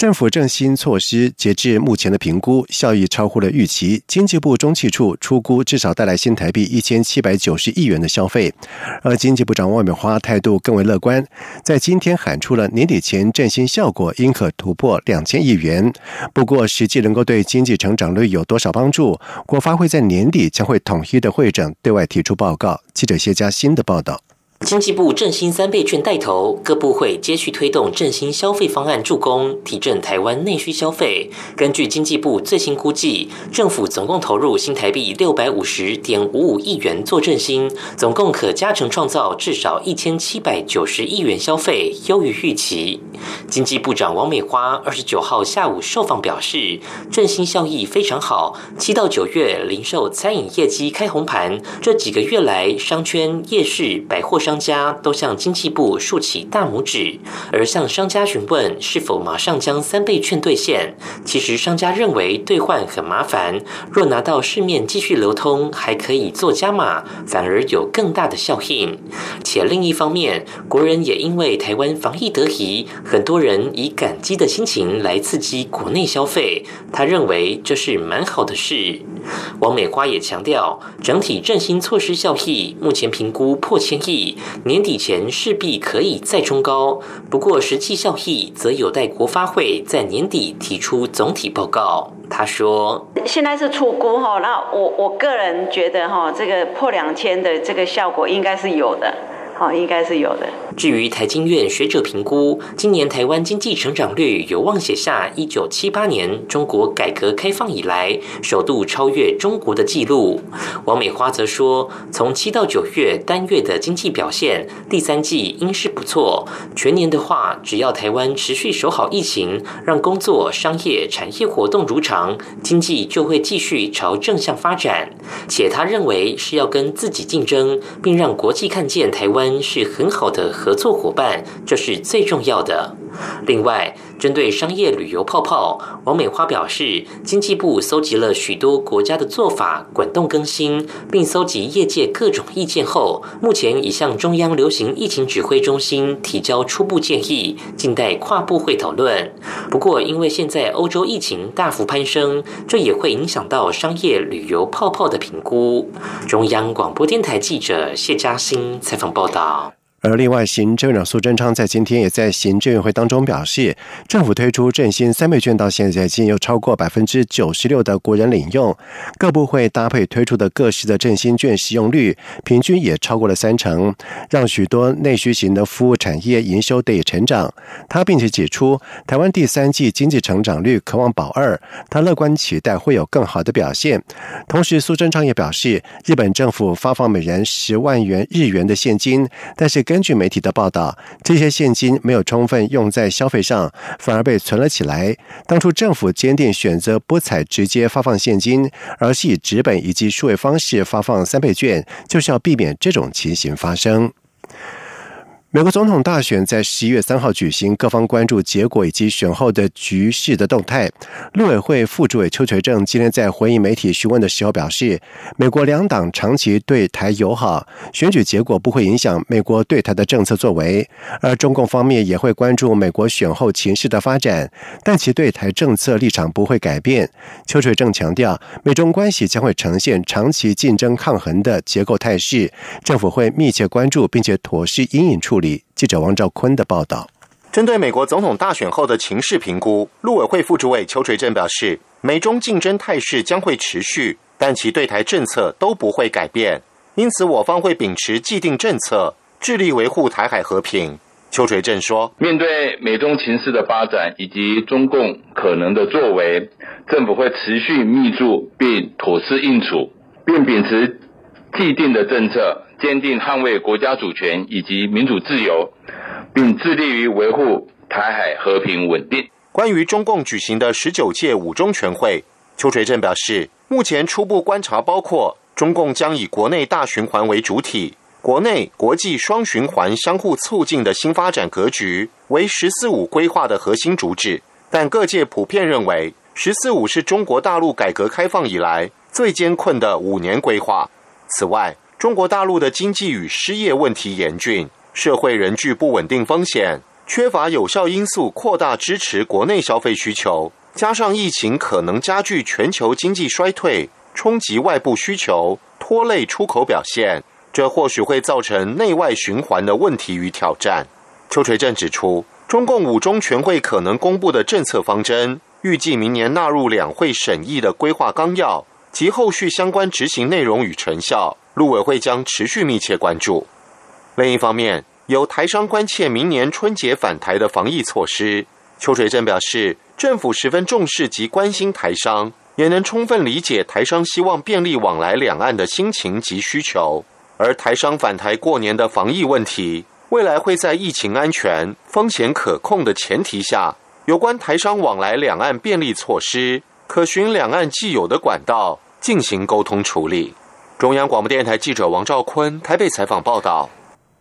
政府振兴措施截至目前的评估效益超乎了预期，经济部中企处出估至少带来新台币一千七百九十亿元的消费，而经济部长万美花态度更为乐观，在今天喊出了年底前振兴效果应可突破两千亿元。不过，实际能够对经济成长率有多少帮助，国发会在年底将会统一的会诊对外提出报告。记者谢佳欣的报道。经济部振兴三倍券带头，各部会接续推动振兴消费方案，助攻提振台湾内需消费。根据经济部最新估计，政府总共投入新台币六百五十点五五亿元做振兴，总共可加成创造至少一千七百九十亿元消费，优于预期。经济部长王美花二十九号下午受访表示，振兴效益非常好，七到九月零售餐饮业绩开红盘，这几个月来商圈、夜市、百货商。商家都向经济部竖起大拇指，而向商家询问是否马上将三倍券兑现。其实商家认为兑换很麻烦，若拿到市面继续流通，还可以做加码，反而有更大的效应。且另一方面，国人也因为台湾防疫得宜，很多人以感激的心情来刺激国内消费。他认为这是蛮好的事。王美花也强调，整体振兴措施效益目前评估破千亿。年底前势必可以再冲高，不过实际效益则有待国发会在年底提出总体报告。他说：“现在是出估哈，那我我个人觉得哈，这个破两千的这个效果应该是有的。”哦，应该是有的。至于台经院学者评估，今年台湾经济成长率有望写下一九七八年中国改革开放以来首度超越中国的纪录。王美花则说，从七到九月单月的经济表现，第三季应是不错。全年的话，只要台湾持续守好疫情，让工作、商业、产业活动如常，经济就会继续朝正向发展。且他认为是要跟自己竞争，并让国际看见台湾。是很好的合作伙伴，这是最重要的。另外，针对商业旅游泡泡，王美花表示，经济部搜集了许多国家的做法，滚动更新，并搜集业界各种意见后，目前已向中央流行疫情指挥中心提交初步建议，静待跨部会讨论。不过，因为现在欧洲疫情大幅攀升，这也会影响到商业旅游泡泡的评估。中央广播电台记者谢嘉欣采访报道。而另外，行政院长苏贞昌在今天也在行政院会当中表示，政府推出振兴三倍券到现在已经有超过百分之九十六的国人领用，各部会搭配推出的各式的振兴券使用率平均也超过了三成，让许多内需型的服务产业营收得以成长。他并且指出，台湾第三季经济成长率渴望保二，他乐观期待会有更好的表现。同时，苏贞昌也表示，日本政府发放每人十万元日元的现金，但是。根据媒体的报道，这些现金没有充分用在消费上，反而被存了起来。当初政府坚定选择不采直接发放现金，而是以纸本以及数位方式发放三倍券，就是要避免这种情形发生。美国总统大选在十一月三号举行，各方关注结果以及选后的局势的动态。陆委会副主委邱垂正今天在回应媒体询问的时候表示，美国两党长期对台友好，选举结果不会影响美国对台的政策作为。而中共方面也会关注美国选后情势的发展，但其对台政策立场不会改变。邱垂正强调，美中关系将会呈现长期竞争抗衡的结构态势，政府会密切关注并且妥适因应处。记者王兆坤的报道：针对美国总统大选后的情势评估，陆委会副主委邱垂正表示，美中竞争态势将会持续，但其对台政策都不会改变，因此我方会秉持既定政策，致力维护台海和平。邱垂正说：“面对美中情势的发展以及中共可能的作为，政府会持续密注并妥适应处，并秉持既定的政策。”坚定捍卫国家主权以及民主自由，并致力于维护台海和平稳定。关于中共举行的十九届五中全会，邱垂正表示，目前初步观察包括中共将以国内大循环为主体，国内国际双循环相互促进的新发展格局为“十四五”规划的核心主旨，但各界普遍认为“十四五”是中国大陆改革开放以来最艰困的五年规划。此外，中国大陆的经济与失业问题严峻，社会仍具不稳定风险，缺乏有效因素扩大支持国内消费需求，加上疫情可能加剧全球经济衰退，冲击外部需求，拖累出口表现。这或许会造成内外循环的问题与挑战。邱垂正指出，中共五中全会可能公布的政策方针，预计明年纳入两会审议的规划纲要及后续相关执行内容与成效，陆委会将持续密切关注。另一方面，有台商关切明年春节返台的防疫措施。邱垂正表示，政府十分重视及关心台商，也能充分理解台商希望便利往来两岸的心情及需求。而台商返台过年的防疫问题，未来会在疫情安全、风险可控的前提下，有关台商往来两岸便利措施，可循两岸既有的管道进行沟通处理。中央广播电台记者王兆坤台北采访报道。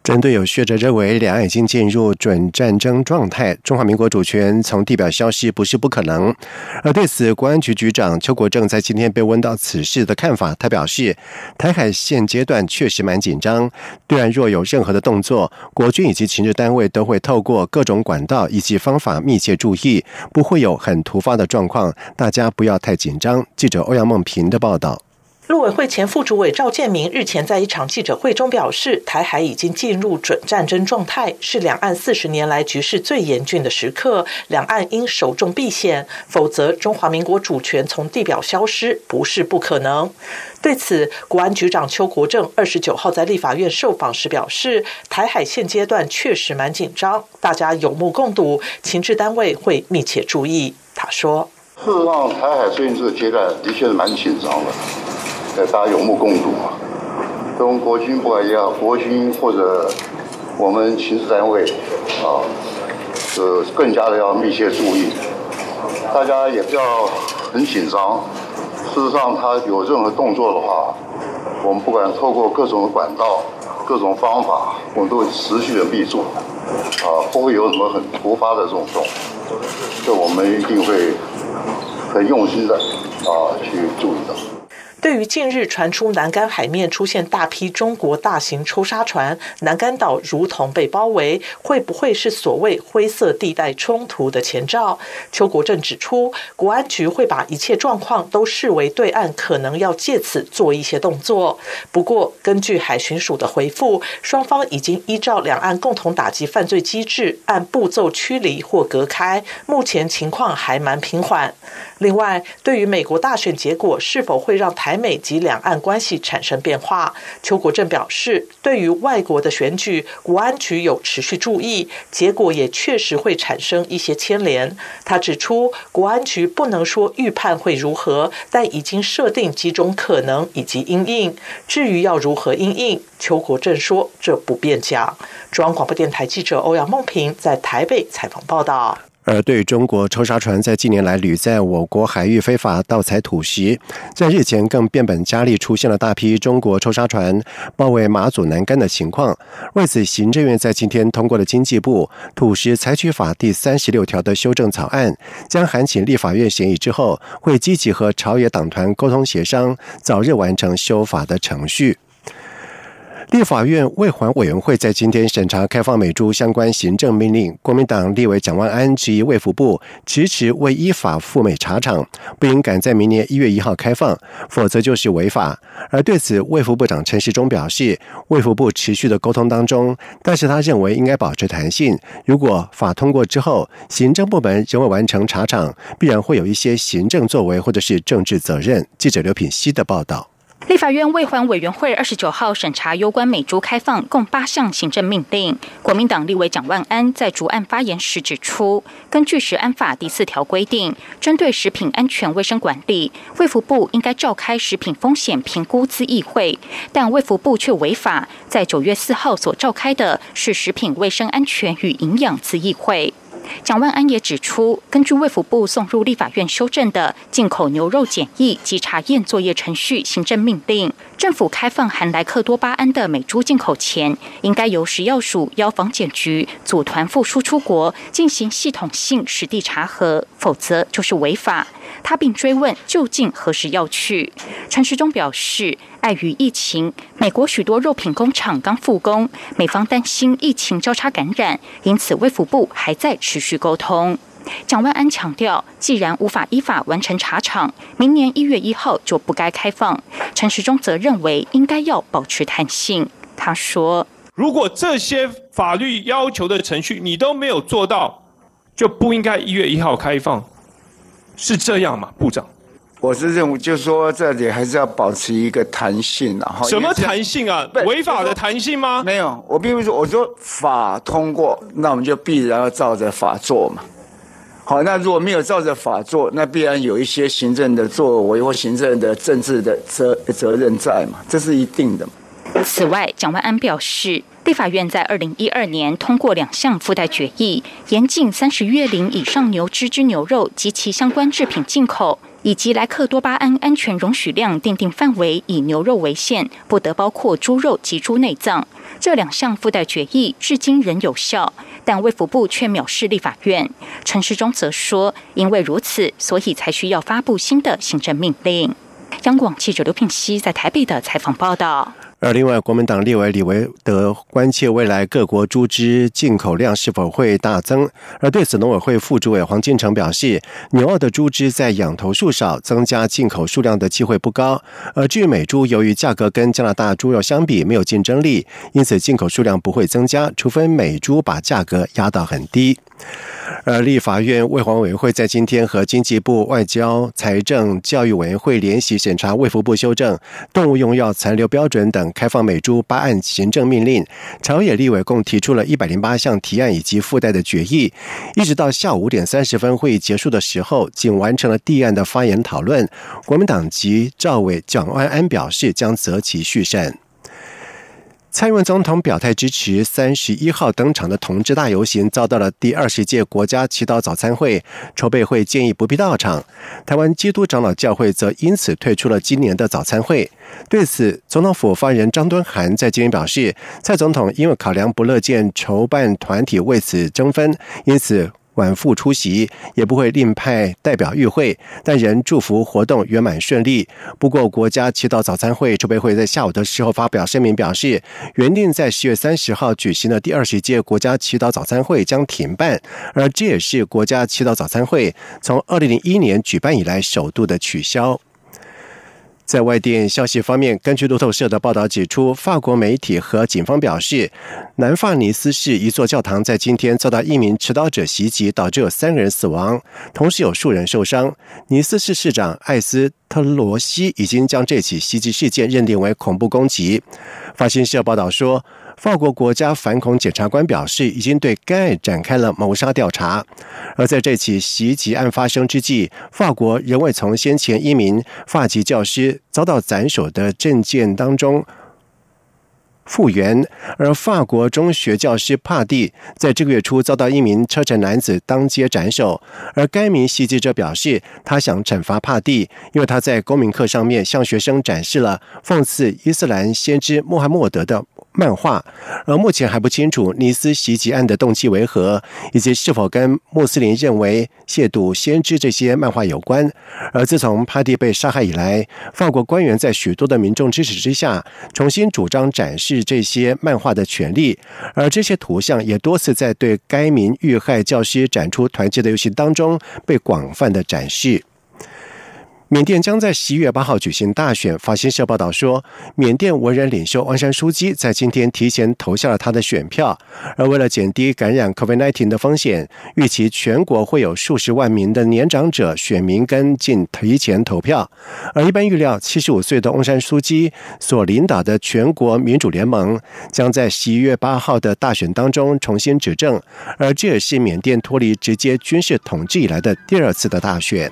针对有学者认为两岸已经进入准战争状态，中华民国主权从地表消失不是不可能。而对此，国安局局长邱国正在今天被问到此事的看法，他表示，台海现阶段确实蛮紧张，对岸若有任何的动作，国军以及情治单位都会透过各种管道以及方法密切注意，不会有很突发的状况，大家不要太紧张。记者欧阳梦平的报道。陆委会前副主委赵建明日前在一场记者会中表示，台海已经进入准战争状态，是两岸四十年来局势最严峻的时刻，两岸应守重避险，否则中华民国主权从地表消失不是不可能。对此，国安局长邱国正二十九号在立法院受访时表示，台海现阶段确实蛮紧张，大家有目共睹，情治单位会密切注意。他说：“事实上，台海最近这个阶段的确是蛮紧张的。”大家有目共睹嘛，跟国军不一样，国军或者我们情治单位啊，是更加的要密切注意，大家也不要很紧张。事实上，他有任何动作的话，我们不管透过各种管道、各种方法，我们都持续的密注，啊，不会有什么很突发的这种动，这我们一定会很用心的啊去注意的。对于近日传出南竿海面出现大批中国大型抽沙船，南竿岛如同被包围，会不会是所谓灰色地带冲突的前兆？邱国正指出，国安局会把一切状况都视为对岸可能要借此做一些动作。不过，根据海巡署的回复，双方已经依照两岸共同打击犯罪机制，按步骤驱离或隔开，目前情况还蛮平缓。另外，对于美国大选结果是否会让台台美及两岸关系产生变化，邱国正表示，对于外国的选举，国安局有持续注意，结果也确实会产生一些牵连。他指出，国安局不能说预判会如何，但已经设定几种可能以及因应。至于要如何因应，邱国正说这不便讲。中央广播电台记者欧阳梦平在台北采访报道。而对中国抽沙船在近年来屡在我国海域非法盗采土石，在日前更变本加厉，出现了大批中国抽沙船包围马祖南竿的情况。为此，行政院在今天通过了经济部土石采取法第三十六条的修正草案，将函请立法院审议之后，会积极和朝野党团沟通协商，早日完成修法的程序。立法院卫环委员会在今天审查开放美猪相关行政命令，国民党立委蒋万安质疑卫福部迟迟未依法赴美查厂，不应赶在明年一月一号开放，否则就是违法。而对此，卫福部长陈时中表示，卫福部持续的沟通当中，但是他认为应该保持弹性。如果法通过之后，行政部门仍未完成查厂，必然会有一些行政作为或者是政治责任。记者刘品希的报道。立法院卫环委员会二十九号审查有关美猪开放共八项行政命令。国民党立委蒋万安在主案发言时指出，根据食安法第四条规定，针对食品安全卫生管理，卫福部应该召开食品风险评估资议会，但卫福部却违法，在九月四号所召开的是食品卫生安全与营养资议会。蒋万安也指出，根据卫福部送入立法院修正的进口牛肉检疫及查验作业程序行政命令，政府开放含莱克多巴胺的美猪进口前，应该由食药署邀防检局组团赴输出国进行系统性实地查核，否则就是违法。他并追问究竟何时要去。陈时中表示，碍于疫情，美国许多肉品工厂刚复工，美方担心疫情交叉感染，因此卫福部还在持续沟通。蒋万安强调，既然无法依法完成查厂，明年一月一号就不该开放。陈时中则认为，应该要保持弹性。他说：“如果这些法律要求的程序你都没有做到，就不应该一月一号开放，是这样吗，部长？”我是认为，就是说这里还是要保持一个弹性然后。什么弹性啊？违法的弹性吗？没有，我并不是说，我说法通过，那我们就必然要照着法做嘛。好，那如果没有照着法做，那必然有一些行政的作为或行政的政治的责责任在嘛，这是一定的。此外，蒋万安表示，立法院在二零一二年通过两项附带决议，严禁三十月龄以上牛只之牛肉及其相关制品进口，以及莱克多巴胺安全容许量定定范围以牛肉为限，不得包括猪肉及猪内脏。这两项附带决议至今仍有效。但卫福部却藐视立法院，陈时中则说，因为如此，所以才需要发布新的行政命令。央广记者刘聘熙在台北的采访报道。而另外，国民党立委李维德关切未来各国猪只进口量是否会大增。而对此，农委会副主委黄金城表示，牛二的猪只在养头数少，增加进口数量的机会不高。而至于美猪，由于价格跟加拿大猪肉相比没有竞争力，因此进口数量不会增加，除非美猪把价格压到很低。而立法院卫环委员会在今天和经济部、外交、财政、教育委员会联席审查卫福部修正动物用药残留标准等开放美猪八案行政命令。朝野立委共提出了一百零八项提案以及附带的决议。一直到下午五点三十分会议结束的时候，仅完成了第案的发言讨论。国民党籍赵伟、蒋万安表示将择期续审。蔡英文总统表态支持三十一号登场的同志大游行，遭到了第二十届国家祈祷早餐会筹备会建议不必到场。台湾基督长老教会则因此退出了今年的早餐会。对此，总统府发言人张敦涵在今天表示，蔡总统因为考量不乐见筹办团体为此争分，因此。晚赴出席，也不会另派代表与会，但仍祝福活动圆满顺利。不过，国家祈祷早餐会筹备会在下午的时候发表声明，表示原定在十月三十号举行的第二十届国家祈祷早餐会将停办，而这也是国家祈祷早餐会从二零零一年举办以来首度的取消。在外电消息方面，根据路透社的报道指出，法国媒体和警方表示，南法尼斯市一座教堂在今天遭到一名持刀者袭击，导致有三个人死亡，同时有数人受伤。尼斯市市长艾斯特罗西已经将这起袭击事件认定为恐怖攻击。法新社报道说。法国国家反恐检察官表示，已经对该案展开了谋杀调查。而在这起袭击案发生之际，法国仍未从先前一名法籍教师遭到斩首的证件当中。复原，而法国中学教师帕蒂在这个月初遭到一名车臣男子当街斩首，而该名袭击者表示，他想惩罚帕蒂，因为他在公民课上面向学生展示了讽刺伊斯兰先知穆罕默德的漫画，而目前还不清楚尼斯袭击案的动机为何，以及是否跟穆斯林认为亵渎先知这些漫画有关。而自从帕蒂被杀害以来，法国官员在许多的民众支持之下，重新主张展示。这些漫画的权利，而这些图像也多次在对该名遇害教师展出团结的游戏当中被广泛的展示。缅甸将在十一月八号举行大选。法新社报道说，缅甸文人领袖昂山书记在今天提前投下了他的选票。而为了减低感染 COVID-19 的风险，预期全国会有数十万名的年长者选民跟进提前投票。而一般预料，七十五岁的昂山书记所领导的全国民主联盟将在十一月八号的大选当中重新执政。而这也是缅甸脱离直接军事统治以来的第二次的大选。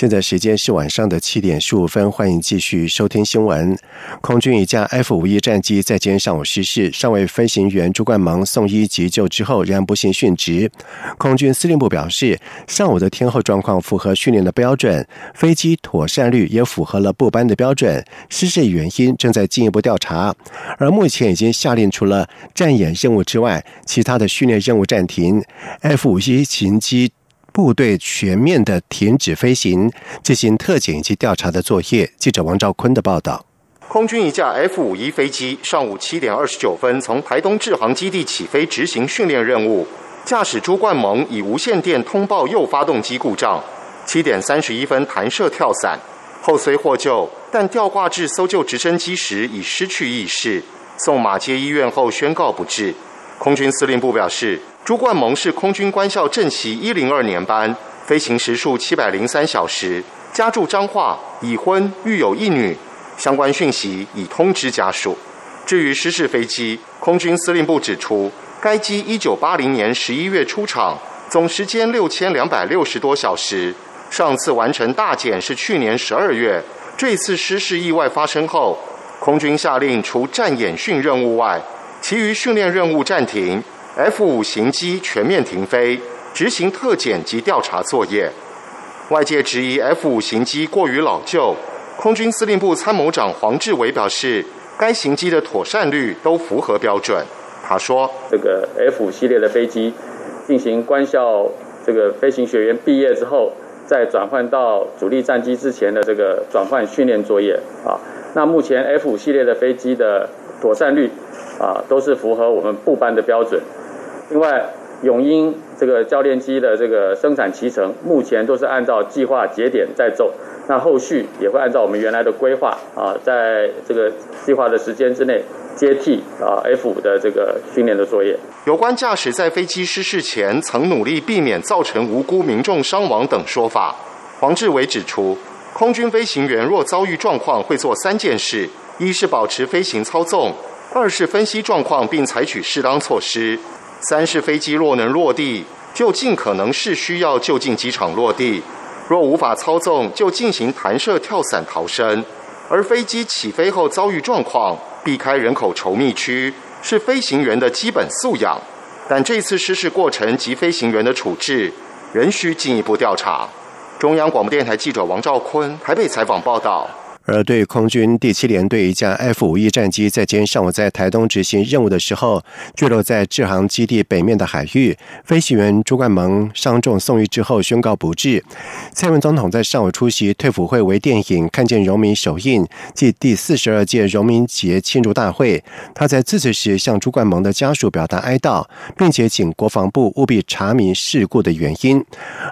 现在时间是晚上的七点十五分，欢迎继续收听新闻。空军一架 F 五一战机在今天上午失事，上尉飞行员朱冠蒙送医急救之后，仍不幸殉职。空军司令部表示，上午的天候状况符合训练的标准，飞机妥善率也符合了不班的标准，失事原因正在进一步调查。而目前已经下令，除了战演任务之外，其他的训练任务暂停。F 五一型机。部队全面的停止飞行，进行特检以及调查的作业。记者王兆坤的报道：空军一架 F 五一飞机上午七点二十九分从台东智航基地起飞执行训练任务，驾驶朱冠蒙以无线电通报右发动机故障，七点三十一分弹射跳伞，后虽获救，但吊挂至搜救直升机时已失去意识，送马街医院后宣告不治。空军司令部表示。朱冠蒙是空军官校正习一零二年班，飞行时数七百零三小时，家住彰化，已婚，育有一女。相关讯息已通知家属。至于失事飞机，空军司令部指出，该机一九八零年十一月出厂，总时间六千两百六十多小时。上次完成大检是去年十二月。这次失事意外发生后，空军下令除战演训任务外，其余训练任务暂停。F 五型机全面停飞，执行特检及调查作业。外界质疑 F 五型机过于老旧，空军司令部参谋长黄志伟表示，该型机的妥善率都符合标准。他说：“这个 F 五系列的飞机进行官校这个飞行学员毕业之后，再转换到主力战机之前的这个转换训练作业啊，那目前 F 五系列的飞机的妥善率啊，都是符合我们部班的标准。”另外，永鹰这个教练机的这个生产期程，目前都是按照计划节点在走。那后续也会按照我们原来的规划啊，在这个计划的时间之内接替啊 F 五的这个训练的作业。有关驾驶在飞机失事前曾努力避免造成无辜民众伤亡等说法，黄志伟指出，空军飞行员若遭遇状况，会做三件事：一是保持飞行操纵；二是分析状况并采取适当措施。三是飞机若能落地，就尽可能是需要就近机场落地；若无法操纵，就进行弹射跳伞逃生。而飞机起飞后遭遇状况，避开人口稠密区，是飞行员的基本素养。但这次失事过程及飞行员的处置，仍需进一步调查。中央广播电台记者王兆坤台北采访报道。而对空军第七联队一架 F 五一战机在今天上午在台东执行任务的时候，坠落在制航基地北面的海域，飞行员朱冠蒙伤重送医之后宣告不治。蔡文总统在上午出席退辅会微电影看见荣民首映暨第四十二届荣民节庆祝大会，他在致辞时向朱冠蒙的家属表达哀悼，并且请国防部务必查明事故的原因。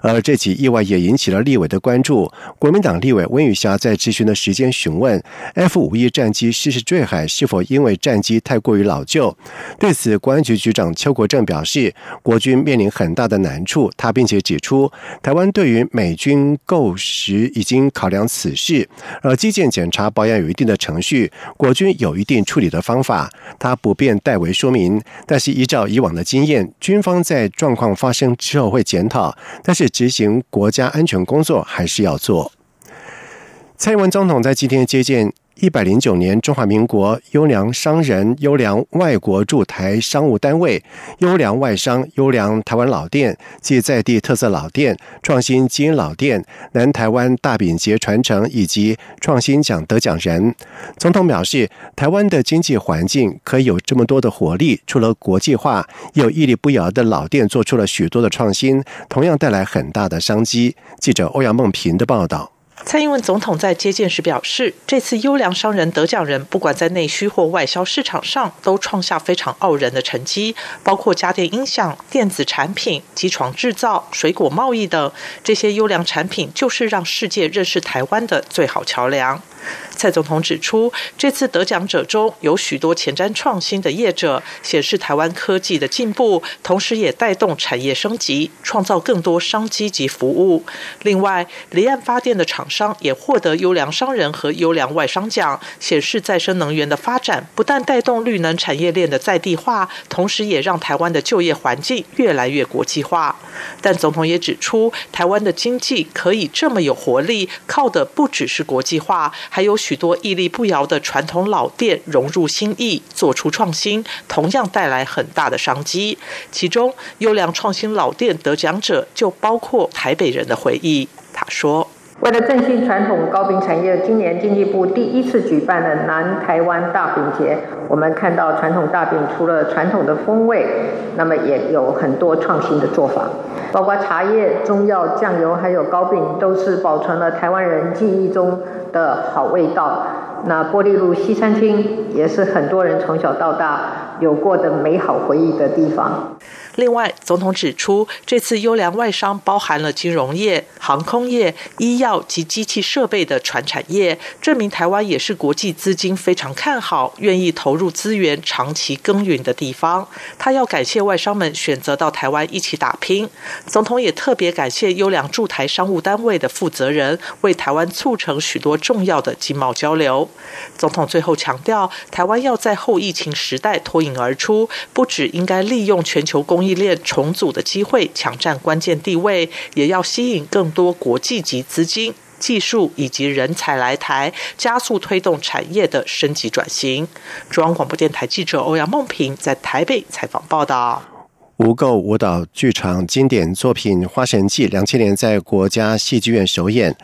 而这起意外也引起了立委的关注。国民党立委温宇霞在质询的时间。询问 F 五一战机失事坠海是否因为战机太过于老旧？对此，国安局局长邱国正表示，国军面临很大的难处。他并且指出，台湾对于美军购时已经考量此事，而机件检查保养有一定的程序，国军有一定处理的方法。他不便代为说明，但是依照以往的经验，军方在状况发生之后会检讨，但是执行国家安全工作还是要做。蔡英文总统在今天接见一百零九年中华民国优良商人、优良外国驻台商务单位、优良外商、优良台湾老店及在地特色老店、创新基因老店、南台湾大饼节传承以及创新奖得奖人。总统表示，台湾的经济环境可以有这么多的活力，除了国际化，有屹立不摇的老店做出了许多的创新，同样带来很大的商机。记者欧阳梦平的报道。蔡英文总统在接见时表示，这次优良商人得奖人，不管在内需或外销市场上，都创下非常傲人的成绩，包括家电音响、电子产品、机床制造、水果贸易等。这些优良产品，就是让世界认识台湾的最好桥梁。蔡总统指出，这次得奖者中有许多前瞻创新的业者，显示台湾科技的进步，同时也带动产业升级，创造更多商机及服务。另外，离岸发电的厂商也获得优良商人和优良外商奖，显示再生能源的发展不但带动绿能产业链的在地化，同时也让台湾的就业环境越来越国际化。但总统也指出，台湾的经济可以这么有活力，靠的不只是国际化，还有许多屹立不摇的传统老店融入新意，做出创新，同样带来很大的商机。其中，优良创新老店得奖者就包括台北人的回忆。他说。为了振兴传统糕饼产业，今年经济部第一次举办了南台湾大饼节。我们看到传统大饼除了传统的风味，那么也有很多创新的做法，包括茶叶、中药、酱油，还有糕饼，都是保存了台湾人记忆中的好味道。那玻璃路西餐厅也是很多人从小到大有过的美好回忆的地方。另外，总统指出，这次优良外商包含了金融业、航空业、医药及机器设备的传产业，证明台湾也是国际资金非常看好、愿意投入资源、长期耕耘的地方。他要感谢外商们选择到台湾一起打拼。总统也特别感谢优良驻台商务单位的负责人，为台湾促成许多重要的经贸交流。总统最后强调，台湾要在后疫情时代脱颖而出，不只应该利用全球供应。链重组的机会，抢占关键地位，也要吸引更多国际级资金、技术以及人才来台，加速推动产业的升级转型。中央广播电台记者欧阳梦平在台北采访报道。无垢舞蹈剧场经典作品《花神记》两千年在国家戏剧院首演。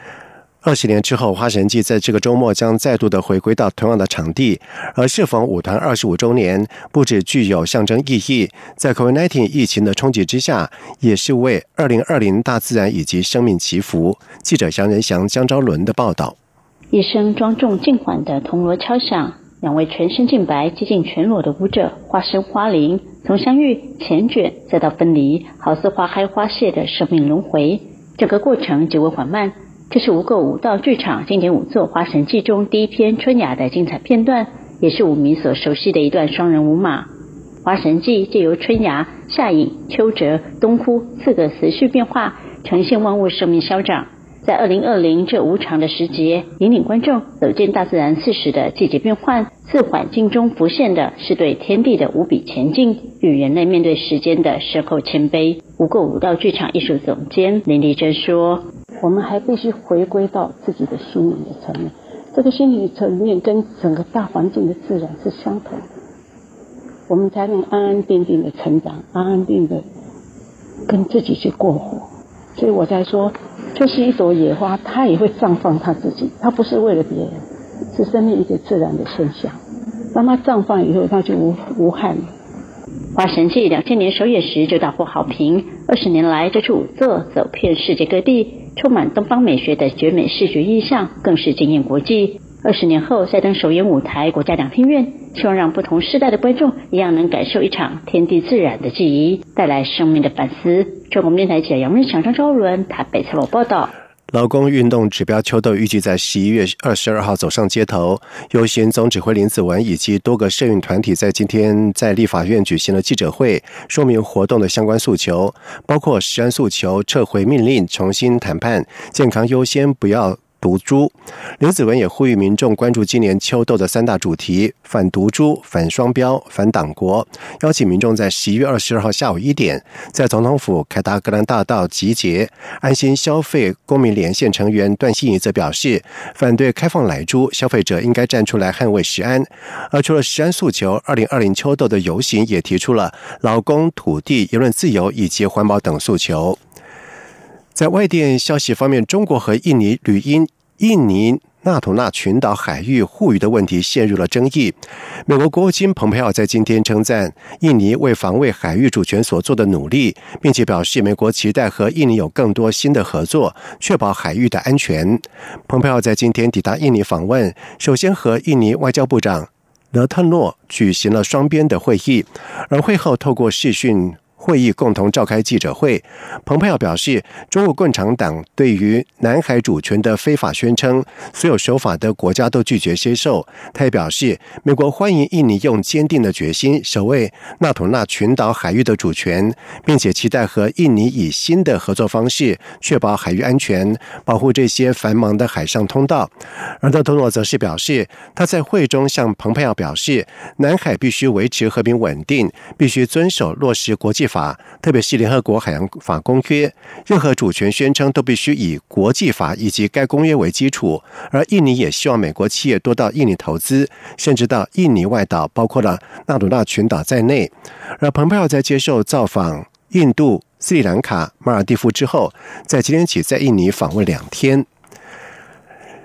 二十年之后，《花神记》在这个周末将再度的回归到同样的场地，而适逢舞团二十五周年，不止具有象征意义，在 COVID-19 疫情的冲击之下，也是为二零二零大自然以及生命祈福。记者杨仁祥、江昭伦的报道。一声庄重静缓的铜锣敲响，两位全身净白、接近全裸的舞者化身花灵，从相遇、缱绻再到分离，好似花开花谢的生命轮回，整个过程极为缓慢。这是无垢舞蹈剧场经典舞作《花神记》中第一篇春雅的精彩片段，也是舞迷所熟悉的一段双人舞马。《花神记》借由春芽、夏隐、秋折、冬枯四个时序变化，呈现万物生命消长。在二零二零这无常的时节，引领观众走进大自然四时的季节变换，自环境中浮现的是对天地的无比前进，与人类面对时间的深厚谦卑。无垢舞蹈剧场艺术总监林丽珍说。我们还必须回归到自己的心灵的层面，这个心理层面跟整个大环境的自然是相同的，我们才能安安定定的成长，安安定的跟自己去过活。所以我才说，就是一朵野花，它也会绽放它自己，它不是为了别人，是生命一个自然的现象。当它绽放以后，它就无无害了。花神记两千年首演时就大获好评，二十年来这出舞作走遍世界各地。充满东方美学的绝美视觉意象，更是惊艳国际。二十年后再登首演舞台国家两厅院，希望让不同世代的观众一样能感受一场天地自然的记忆，带来生命的反思。中国电台记者杨润祥、张昭伦台北采访报道。劳工运动指标秋豆预计在十一月二十二号走上街头。游行总指挥林子文以及多个社运团体在今天在立法院举行了记者会，说明活动的相关诉求，包括实案诉求、撤回命令、重新谈判、健康优先、不要。毒株，刘子文也呼吁民众关注今年秋斗的三大主题：反毒株、反双标、反党国。邀请民众在十一月二十二号下午一点，在总统府凯达格兰大道集结。安心消费公民连线成员段信怡则表示，反对开放奶猪，消费者应该站出来捍卫食安。而除了食安诉求，二零二零秋斗的游行也提出了劳工、土地、言论自由以及环保等诉求。在外电消息方面，中国和印尼旅因印尼纳土纳群岛海域护渔的问题陷入了争议。美国国务卿蓬佩奥在今天称赞印尼为防卫海域主权所做的努力，并且表示美国期待和印尼有更多新的合作，确保海域的安全。蓬佩奥在今天抵达印尼访问，首先和印尼外交部长勒特诺举行了双边的会议，而会后透过视讯。会议共同召开记者会。蓬佩奥表示，中国共产党对于南海主权的非法宣称，所有守法的国家都拒绝接受。他也表示，美国欢迎印尼用坚定的决心守卫纳土纳群岛海域的主权，并且期待和印尼以新的合作方式确保海域安全，保护这些繁忙的海上通道。而特诺则是表示，他在会中向蓬佩奥表示，南海必须维持和平稳定，必须遵守落实国际，法特别是联合国海洋法公约。任何主权宣称都必须以国际法以及该公约为基础。而印尼也希望美国企业多到印尼投资，甚至到印尼外岛，包括了纳鲁纳群岛在内。而蓬佩奥在接受造访印度、斯里兰卡、马尔蒂夫之后，在今天起在印尼访问两天。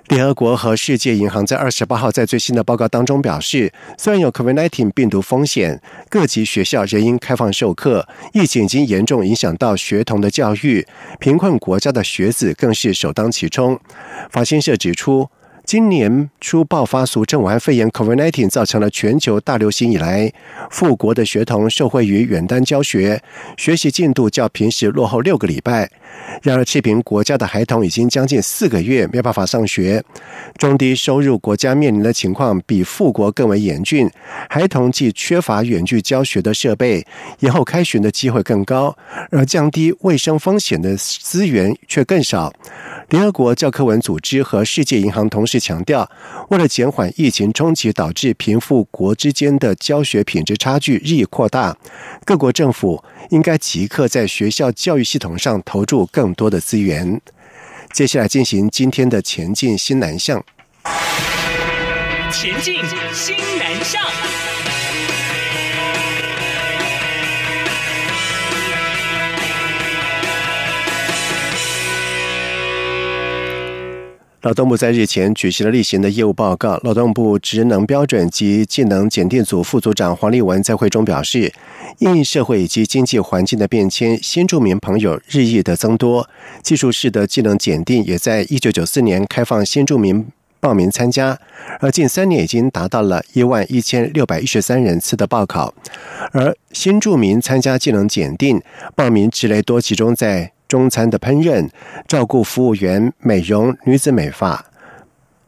联合国和世界银行在二十八号在最新的报告当中表示，虽然有 COVID-19 病毒风险，各级学校仍应开放授课。疫情已经严重影响到学童的教育，贫困国家的学子更是首当其冲。法新社指出。今年初爆发俗称武汉肺炎 （COVID-19） 造成了全球大流行以来，富国的学童受惠于远端教学，学习进度较平时落后六个礼拜。然而，赤贫国家的孩童已经将近四个月没办法上学。中低收入国家面临的情况比富国更为严峻，孩童既缺乏远距教学的设备，以后开学的机会更高，而降低卫生风险的资源却更少。联合国教科文组织和世界银行同时强调，为了减缓疫情冲击导致贫富国之间的教学品质差距日益扩大，各国政府应该即刻在学校教育系统上投注更多的资源。接下来进行今天的前进新南向。前进新南向。劳动部在日前举行了例行的业务报告。劳动部职能标准及技能检定组副组长黄立文在会中表示，应社会以及经济环境的变迁，新住民朋友日益的增多，技术式的技能检定也在一九九四年开放新住民报名参加，而近三年已经达到了一万一千六百一十三人次的报考。而新住民参加技能检定报名职类多集中在。中餐的烹饪、照顾服务员、美容、女子美发、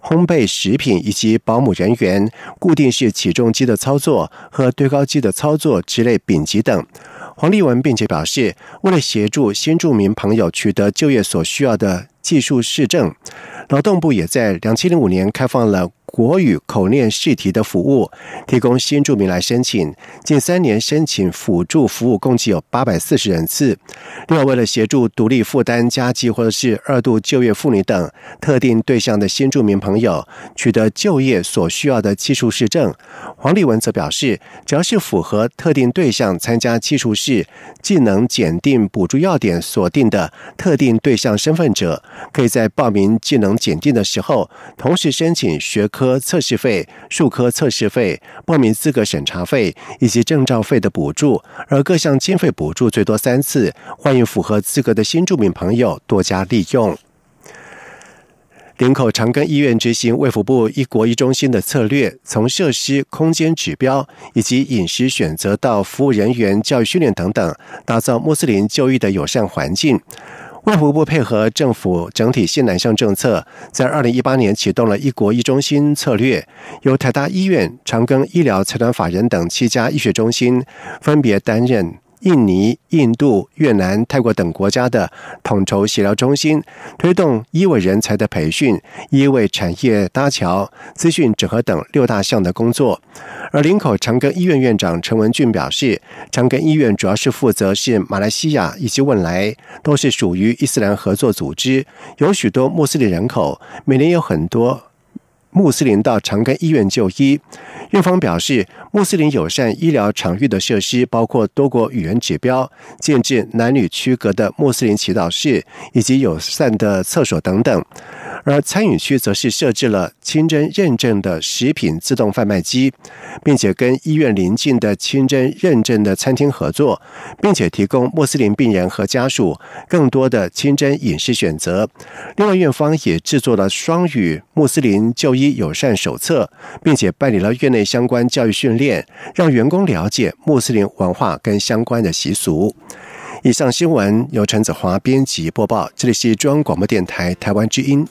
烘焙食品以及保姆人员、固定式起重机的操作和堆高机的操作之类丙级等。黄立文并且表示，为了协助新住民朋友取得就业所需要的技术试证，劳动部也在两千零五年开放了。国语口念试题的服务，提供新住民来申请。近三年申请辅助服务共计有八百四十人次。另外，为了协助独立负担家计或者是二度就业妇女等特定对象的新住民朋友取得就业所需要的技术试证，黄立文则表示，只要是符合特定对象参加技术试技能检定补助要点锁定的特定对象身份者，可以在报名技能检定的时候同时申请学科。测试费、数科测试费、报名资格审查费以及证照费的补助，而各项经费补助最多三次，欢迎符合资格的新住民朋友多加利用。林口长庚医院执行卫福部一国一中心的策略，从设施、空间指标以及饮食选择到服务人员教育训练等等，打造穆斯林就医的友善环境。卫福部配合政府整体新南向政策，在二零一八年启动了一国一中心策略，由台大医院、长庚医疗财团法人等七家医学中心分别担任。印尼、印度、越南、泰国等国家的统筹协调中心，推动医卫人才的培训、医卫产业搭桥、资讯整合等六大项的工作。而林口长庚医院院长陈文俊表示，长庚医院主要是负责是马来西亚以及汶莱，都是属于伊斯兰合作组织，有许多穆斯林人口，每年有很多。穆斯林到长庚医院就医，院方表示，穆斯林友善医疗场域的设施包括多国语言指标、建制男女区隔的穆斯林祈祷室以及友善的厕所等等。而餐饮区则是设置了清真认证的食品自动贩卖机，并且跟医院邻近的清真认证的餐厅合作，并且提供穆斯林病人和家属更多的清真饮食选择。另外，院方也制作了双语穆斯林就医友善手册，并且办理了院内相关教育训练，让员工了解穆斯林文化跟相关的习俗。以上新闻由陈子华编辑播报，这里是中央广播电台台湾之音。